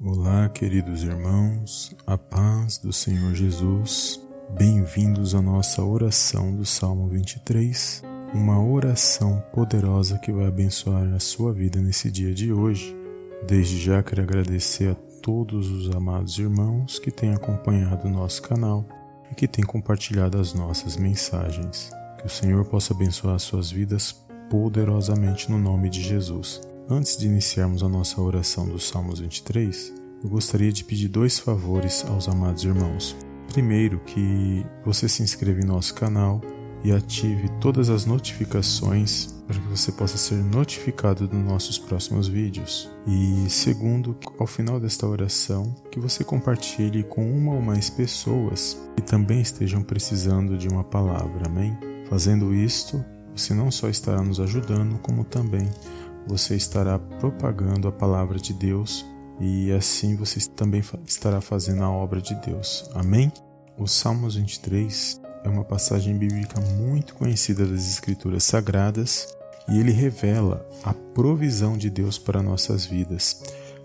Olá, queridos irmãos, a paz do Senhor Jesus. Bem-vindos à nossa oração do Salmo 23, uma oração poderosa que vai abençoar a sua vida nesse dia de hoje. Desde já quero agradecer a todos os amados irmãos que têm acompanhado o nosso canal e que têm compartilhado as nossas mensagens. Que o Senhor possa abençoar suas vidas poderosamente no nome de Jesus. Antes de iniciarmos a nossa oração dos Salmos 23, eu gostaria de pedir dois favores aos amados irmãos. Primeiro, que você se inscreva em nosso canal e ative todas as notificações para que você possa ser notificado dos nossos próximos vídeos. E segundo, ao final desta oração, que você compartilhe com uma ou mais pessoas que também estejam precisando de uma palavra. Amém? Fazendo isto, você não só estará nos ajudando, como também você estará propagando a palavra de Deus e assim você também estará fazendo a obra de Deus. Amém? O Salmos 23 é uma passagem bíblica muito conhecida das Escrituras Sagradas e ele revela a provisão de Deus para nossas vidas.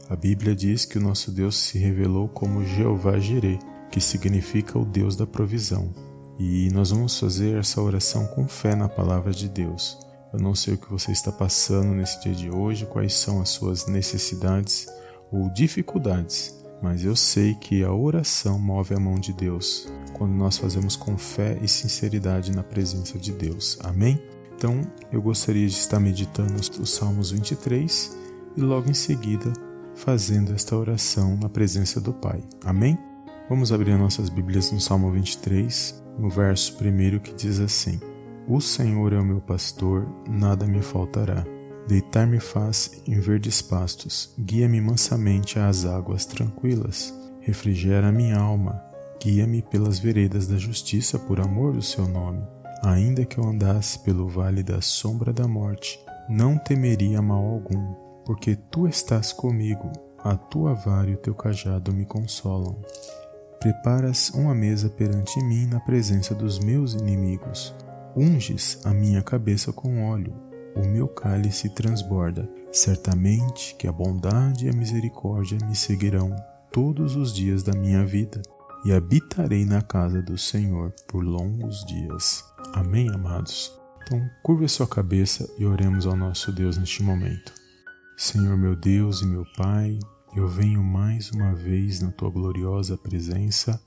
A Bíblia diz que o nosso Deus se revelou como Jeová Jireh, que significa o Deus da provisão. E nós vamos fazer essa oração com fé na palavra de Deus. Eu não sei o que você está passando nesse dia de hoje, quais são as suas necessidades ou dificuldades, mas eu sei que a oração move a mão de Deus quando nós fazemos com fé e sinceridade na presença de Deus. Amém? Então, eu gostaria de estar meditando os Salmos 23 e logo em seguida fazendo esta oração na presença do Pai. Amém? Vamos abrir nossas Bíblias no Salmo 23, no verso 1 que diz assim: o Senhor é o meu pastor, nada me faltará. Deitar-me faz em verdes pastos, guia-me mansamente às águas tranquilas, refrigera minha alma, guia-me pelas veredas da justiça por amor do seu nome. Ainda que eu andasse pelo vale da sombra da morte, não temeria mal algum, porque tu estás comigo, a tua vara e o teu cajado me consolam. Preparas uma mesa perante mim na presença dos meus inimigos. Unges a minha cabeça com óleo, o meu cálice transborda. Certamente que a bondade e a misericórdia me seguirão todos os dias da minha vida, e habitarei na casa do Senhor por longos dias. Amém, amados? Então, curva sua cabeça e oremos ao nosso Deus neste momento. Senhor meu Deus e meu Pai, eu venho mais uma vez na tua gloriosa presença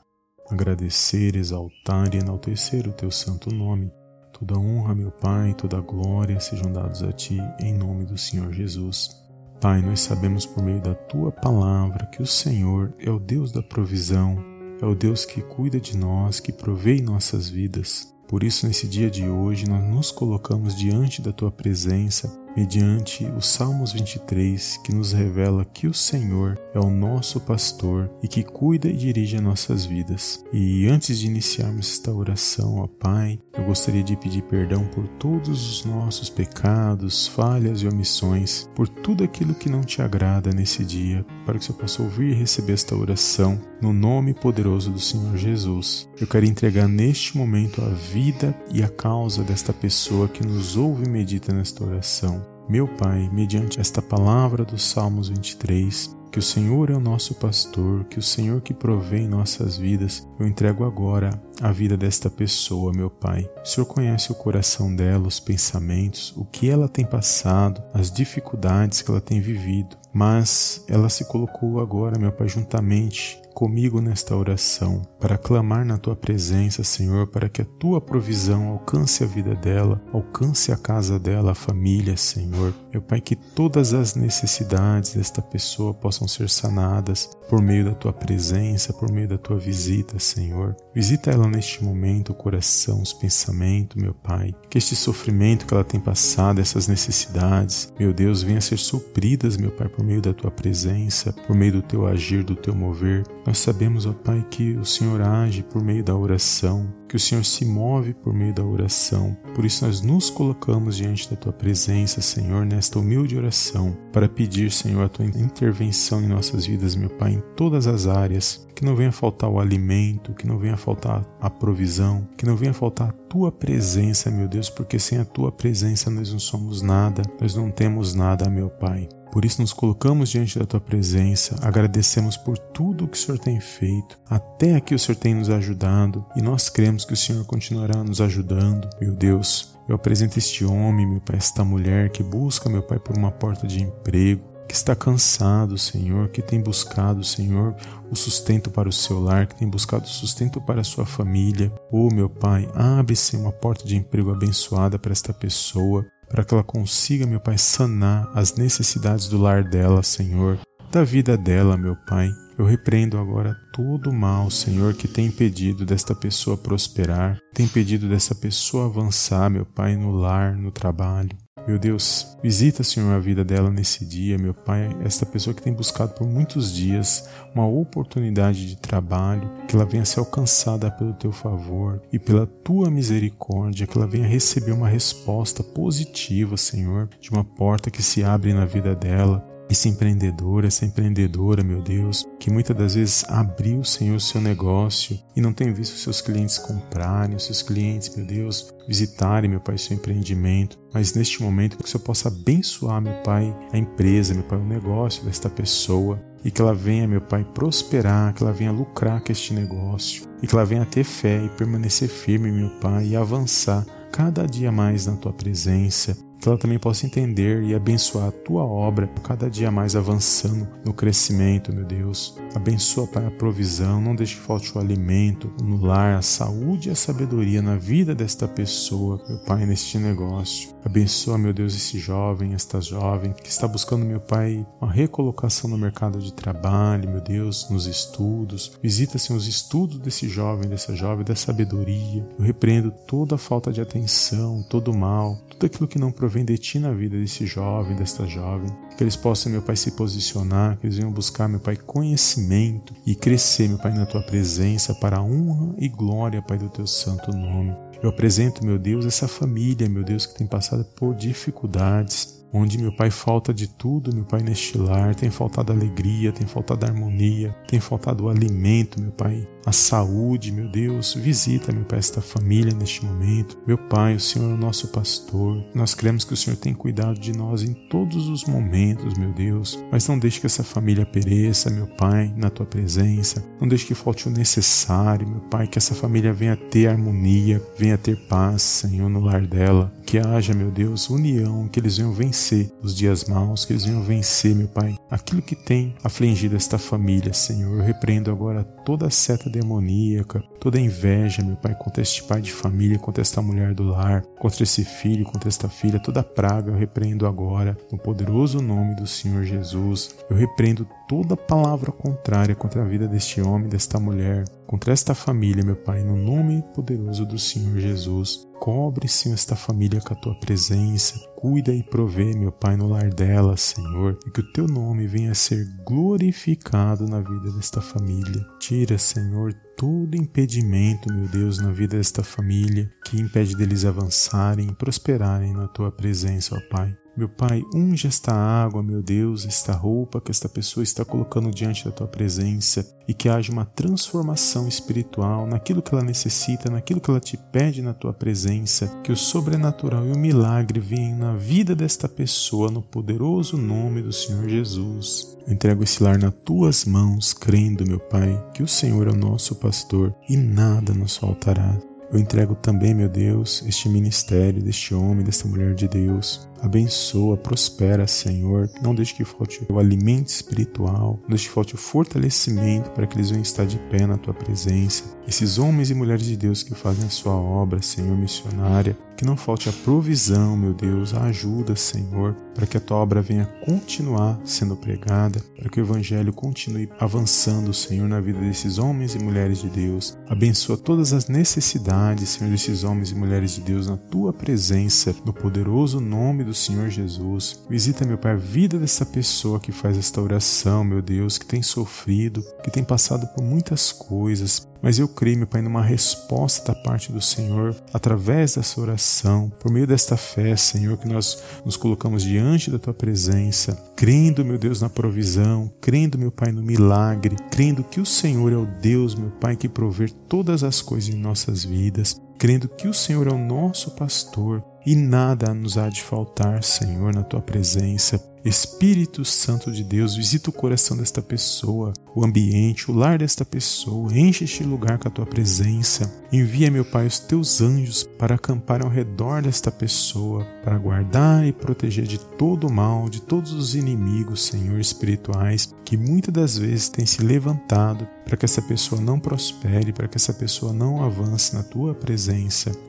agradecer, exaltar e enaltecer o teu santo nome Toda honra, meu Pai, toda glória sejam dados a Ti, em nome do Senhor Jesus. Pai, nós sabemos por meio da Tua palavra que o Senhor é o Deus da provisão, é o Deus que cuida de nós, que provê em nossas vidas. Por isso, nesse dia de hoje, nós nos colocamos diante da Tua presença mediante o Salmos 23, que nos revela que o Senhor é o nosso pastor e que cuida e dirige as nossas vidas. E antes de iniciarmos esta oração, ó Pai, eu gostaria de pedir perdão por todos os nossos pecados, falhas e omissões, por tudo aquilo que não te agrada nesse dia, para que você possa ouvir e receber esta oração no nome poderoso do Senhor Jesus. Eu quero entregar neste momento a vida e a causa desta pessoa que nos ouve e medita nesta oração. Meu Pai, mediante esta palavra dos Salmos 23, que o Senhor é o nosso pastor, que o Senhor que provê em nossas vidas, eu entrego agora a vida desta pessoa, meu Pai. O Senhor conhece o coração dela, os pensamentos, o que ela tem passado, as dificuldades que ela tem vivido, mas ela se colocou agora, meu Pai, juntamente comigo nesta oração, para clamar na tua presença, Senhor, para que a tua provisão alcance a vida dela, alcance a casa dela, a família, Senhor. Meu Pai, que todas as necessidades desta pessoa possam ser sanadas por meio da tua presença, por meio da tua visita, Senhor. Visita ela neste momento, o coração, os pensamentos, meu Pai. Que este sofrimento que ela tem passado, essas necessidades, meu Deus, venha ser supridas, meu Pai, por meio da tua presença, por meio do teu agir, do teu mover. Nós sabemos, ó Pai, que o Senhor age por meio da oração, que o Senhor se move por meio da oração. Por isso nós nos colocamos diante da tua presença, Senhor, nesta humilde oração, para pedir, Senhor, a tua intervenção em nossas vidas, meu Pai, em todas as áreas, que não venha faltar o alimento, que não venha faltar a provisão, que não venha faltar a tua presença, meu Deus, porque sem a tua presença nós não somos nada, nós não temos nada, meu Pai. Por isso nos colocamos diante da tua presença, agradecemos por tudo o que o Senhor tem feito, até aqui o Senhor tem nos ajudado e nós cremos que o Senhor continuará nos ajudando. Meu Deus, eu apresento este homem, meu Pai, esta mulher que busca, meu Pai, por uma porta de emprego, que está cansado, Senhor, que tem buscado, Senhor, o sustento para o seu lar, que tem buscado sustento para a sua família. Oh, meu Pai, abre-se uma porta de emprego abençoada para esta pessoa para que ela consiga, meu Pai, sanar as necessidades do lar dela, Senhor, da vida dela, meu Pai. Eu repreendo agora todo o mal, Senhor, que tem impedido desta pessoa prosperar, tem impedido dessa pessoa avançar, meu Pai, no lar, no trabalho. Meu Deus, visita, Senhor, a vida dela nesse dia, meu Pai, esta pessoa que tem buscado por muitos dias uma oportunidade de trabalho, que ela venha ser alcançada pelo teu favor e pela tua misericórdia, que ela venha receber uma resposta positiva, Senhor, de uma porta que se abre na vida dela, esse empreendedor, essa empreendedora, meu Deus, que muitas das vezes abriu, Senhor, seu negócio e não tem visto seus clientes comprarem, seus clientes, meu Deus, visitarem, meu Pai, seu empreendimento. Mas neste momento, que o Senhor possa abençoar, meu Pai, a empresa, meu Pai, o negócio desta pessoa e que ela venha, meu Pai, prosperar, que ela venha lucrar com este negócio e que ela venha ter fé e permanecer firme, meu Pai, e avançar cada dia mais na tua presença que ela também possa entender e abençoar a tua obra cada dia mais avançando no crescimento, meu Deus. Abençoa, Pai, a provisão, não deixe que falte o alimento no lar, a saúde e a sabedoria na vida desta pessoa, meu Pai, neste negócio. Abençoa, meu Deus, esse jovem, esta jovem que está buscando, meu Pai, uma recolocação no mercado de trabalho, meu Deus, nos estudos. Visita, Senhor, os estudos desse jovem, dessa jovem, da sabedoria. Eu repreendo toda a falta de atenção, todo o mal, tudo aquilo que não provém de ti na vida desse jovem, desta jovem. Que eles possam, meu Pai, se posicionar, que eles venham buscar, meu Pai, conhecimento e crescer, meu Pai, na tua presença para a honra e glória, Pai, do teu santo nome. Eu apresento, meu Deus, essa família, meu Deus, que tem passado por dificuldades, onde meu pai falta de tudo, meu pai neste lar, tem faltado alegria, tem faltado harmonia, tem faltado alimento, meu pai, a saúde, meu Deus, visita, meu pai, esta família neste momento. Meu pai, o Senhor é o nosso pastor. Nós cremos que o Senhor tem cuidado de nós em todos os momentos, meu Deus. Mas não deixe que essa família pereça, meu pai, na tua presença. Não deixe que falte o necessário, meu pai, que essa família venha ter harmonia, venha ter paz, Senhor, no lar dela. Que haja, meu Deus, união, que eles venham vencer os dias maus, que eles venham vencer, meu Pai, aquilo que tem afligido esta família, Senhor. Eu repreendo agora toda a seta demoníaca, toda inveja, meu Pai, contra este pai de família, contra esta mulher do lar, contra esse filho, contra esta filha, toda praga eu repreendo agora, no poderoso nome do Senhor Jesus. Eu repreendo toda palavra contrária contra a vida deste homem, desta mulher, contra esta família, meu Pai, no nome poderoso do Senhor Jesus. Cobre, Senhor, esta família com a tua presença. Cuida e provê, meu Pai, no lar dela, Senhor, e que o teu nome venha a ser glorificado na vida desta família. Tira, Senhor, todo impedimento, meu Deus, na vida desta família que impede deles avançarem e prosperarem na tua presença, ó Pai. Meu Pai, unge esta água, meu Deus, esta roupa que esta pessoa está colocando diante da tua presença e que haja uma transformação espiritual naquilo que ela necessita, naquilo que ela te pede na tua presença, que o sobrenatural e o milagre venham na vida desta pessoa no poderoso nome do Senhor Jesus. Eu entrego esse lar nas tuas mãos, crendo, meu Pai, que o Senhor é o nosso pastor e nada nos faltará. Eu entrego também, meu Deus, este ministério deste homem, desta mulher de Deus. Abençoa, prospera, Senhor. Não deixe que falte o alimento espiritual, não deixe que falte o fortalecimento para que eles venham estar de pé na tua presença. Esses homens e mulheres de Deus que fazem a sua obra, Senhor, missionária, que não falte a provisão, meu Deus, a ajuda, Senhor, para que a tua obra venha continuar sendo pregada, para que o evangelho continue avançando, Senhor, na vida desses homens e mulheres de Deus. Abençoa todas as necessidades, Senhor, desses homens e mulheres de Deus na tua presença, no poderoso nome do Senhor Jesus. Visita, meu Pai, a vida dessa pessoa que faz esta oração, meu Deus, que tem sofrido, que tem passado por muitas coisas, mas eu creio, meu Pai, numa resposta da parte do Senhor através dessa oração, por meio desta fé, Senhor, que nós nos colocamos diante da Tua presença, crendo, meu Deus, na provisão, crendo, meu Pai, no milagre, crendo que o Senhor é o Deus, meu Pai, que prover todas as coisas em nossas vidas, crendo que o Senhor é o nosso pastor e nada nos há de faltar, Senhor, na Tua presença Espírito Santo de Deus, visita o coração desta pessoa, o ambiente, o lar desta pessoa, enche este lugar com a tua presença. Envia, meu Pai, os teus anjos para acampar ao redor desta pessoa, para guardar e proteger de todo o mal, de todos os inimigos, Senhor, espirituais, que muitas das vezes têm se levantado para que essa pessoa não prospere, para que essa pessoa não avance na tua presença,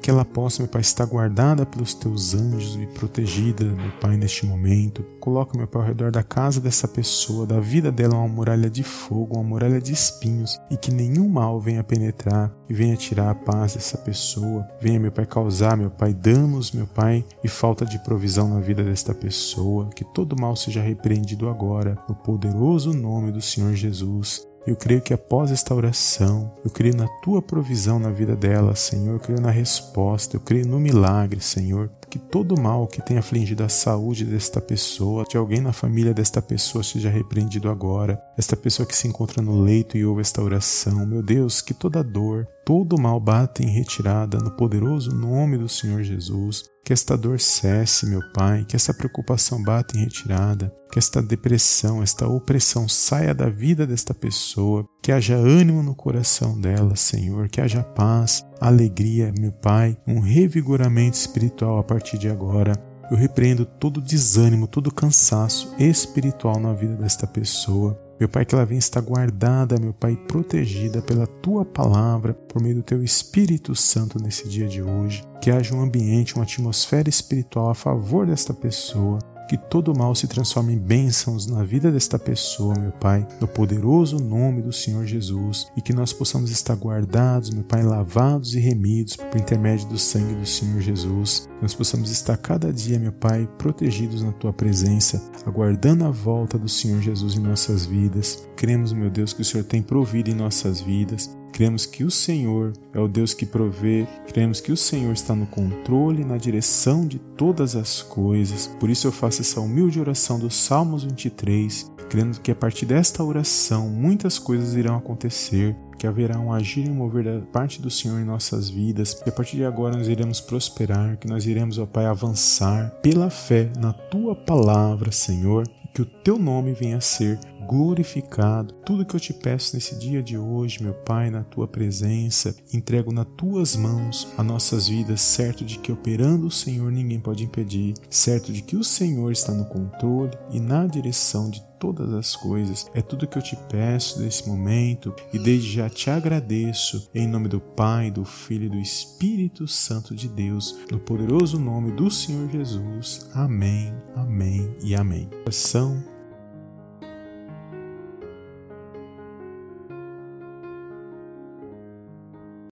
que ela possa, meu Pai, estar guardada pelos teus anjos e protegida, meu Pai, neste momento. Coloca, meu Pai, ao redor da casa dessa pessoa, da vida dela, uma muralha de fogo, uma muralha de espinhos, e que nenhum mal venha penetrar e venha tirar a paz dessa pessoa. Venha, meu Pai, causar, meu Pai, danos, meu Pai, e falta de provisão na vida desta pessoa. Que todo mal seja repreendido agora, no poderoso nome do Senhor Jesus. Eu creio que após esta oração, eu creio na tua provisão na vida dela, Senhor. Eu creio na resposta, eu creio no milagre, Senhor. Que todo mal que tenha afligido a saúde desta pessoa, de alguém na família desta pessoa, seja repreendido agora. Esta pessoa que se encontra no leito e ouve esta oração, meu Deus, que toda dor, todo mal bata em retirada no poderoso nome do Senhor Jesus. Que esta dor cesse, meu Pai, que essa preocupação bata em retirada, que esta depressão, esta opressão saia da vida desta pessoa, que haja ânimo no coração dela, Senhor, que haja paz, alegria, meu Pai, um revigoramento espiritual a partir de agora. Eu repreendo todo desânimo, todo cansaço espiritual na vida desta pessoa. Meu Pai, que ela venha estar guardada, meu Pai, protegida pela tua palavra, por meio do teu Espírito Santo nesse dia de hoje. Que haja um ambiente, uma atmosfera espiritual a favor desta pessoa. Que todo mal se transforme em bênçãos na vida desta pessoa, meu Pai, no poderoso nome do Senhor Jesus, e que nós possamos estar guardados, meu Pai, lavados e remidos por intermédio do sangue do Senhor Jesus. Nós possamos estar cada dia, meu Pai, protegidos na tua presença, aguardando a volta do Senhor Jesus em nossas vidas. Cremos, meu Deus, que o Senhor tem provido em nossas vidas. Cremos que o Senhor é o Deus que provê, cremos que o Senhor está no controle e na direção de todas as coisas. Por isso eu faço essa humilde oração dos Salmos 23, crendo que a partir desta oração muitas coisas irão acontecer, que haverá um agir e um mover da parte do Senhor em nossas vidas, que a partir de agora nós iremos prosperar, que nós iremos, ó Pai, avançar pela fé na tua palavra, Senhor, que o teu nome venha a ser glorificado. Tudo que eu te peço nesse dia de hoje, meu Pai, na tua presença, entrego nas tuas mãos as nossas vidas, certo de que operando o Senhor ninguém pode impedir, certo de que o Senhor está no controle e na direção de todas as coisas. É tudo que eu te peço nesse momento e desde já te agradeço em nome do Pai, do Filho e do Espírito Santo de Deus, no poderoso nome do Senhor Jesus. Amém, amém e amém. Oração